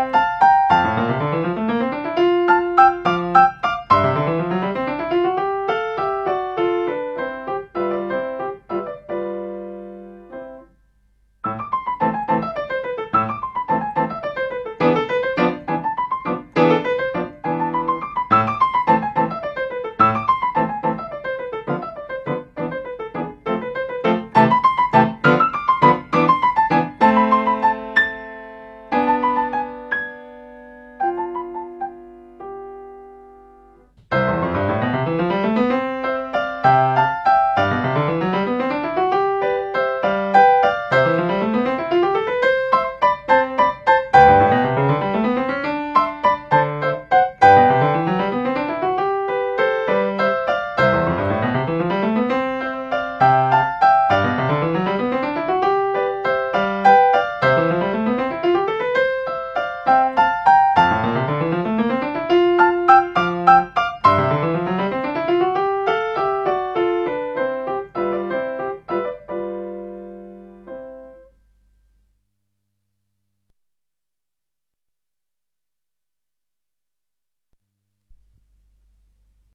Música